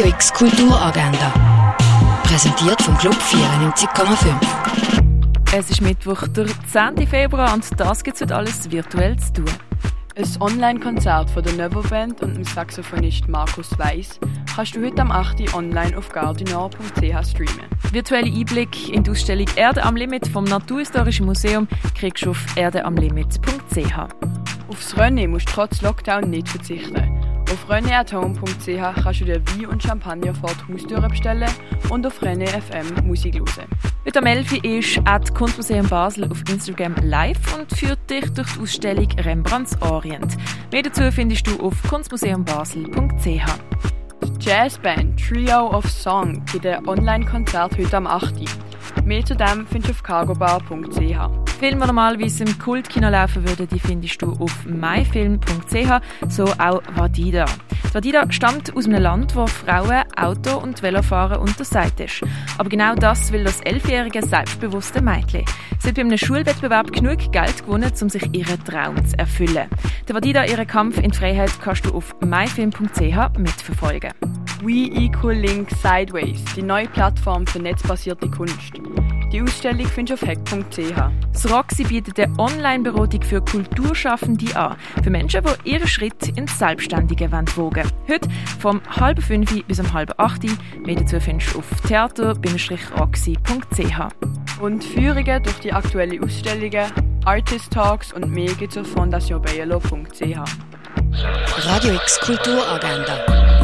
Radio X Kulturagenda. Präsentiert vom Club 94,5. Es ist Mittwoch, der 10. Februar, und das gibt es alles virtuell zu tun. Ein Online-Konzert von der Nevo Band und dem Saxophonist Markus Weiss kannst du heute am 8. online auf gardinor.ch streamen. Virtuelle Einblick in die Ausstellung Erde am Limit vom Naturhistorischen Museum kriegst du auf erdeamlimit.ch. Aufs Rennen musst du trotz Lockdown nicht verzichten. Auf reneathome.ch kannst du dir Wein und Champagner vor die Haustüre bestellen und auf Rene FM Musik hören. Heute am 11. ist at Kunstmuseum Basel auf Instagram live und führt dich durch die Ausstellung Rembrandts Orient. Mehr dazu findest du auf kunstmuseumbasel.ch. Die Jazzband Trio of Song gibt ein Online-Konzert heute am 8. Mehr zu dem findest du auf cargobar.ch. Filme, die normalerweise im Kultkino laufen würden, die findest du auf myfilm.ch, so auch Vadida. Vadida stammt aus einem Land, wo Frauen Auto- und Velofahren untersagt ist. Aber genau das will das elfjährige selbstbewusste Mädchen. Sie hat bei einem Schulwettbewerb genug Geld gewonnen, um sich ihren Traum zu erfüllen. Der Vadida, ihren Kampf in die Freiheit, kannst du auf myfilm.ch mitverfolgen. We Equal Link Sideways, die neue Plattform für netzbasierte Kunst. Die Ausstellung findest du auf hack.ch. Das Roxy bietet eine Online-Beratung für Kulturschaffende an. Für Menschen, die ihren Schritt ins Selbstständige wagen wollen. Heute vom halb fünf bis um halb acht. Mehr dazu findest du auf theater-roxy.ch. Und Führungen durch die aktuellen Ausstellungen, Artist Talks und mehr gibt es auf fondationbayelo.ch. Radio X Kulturagenda.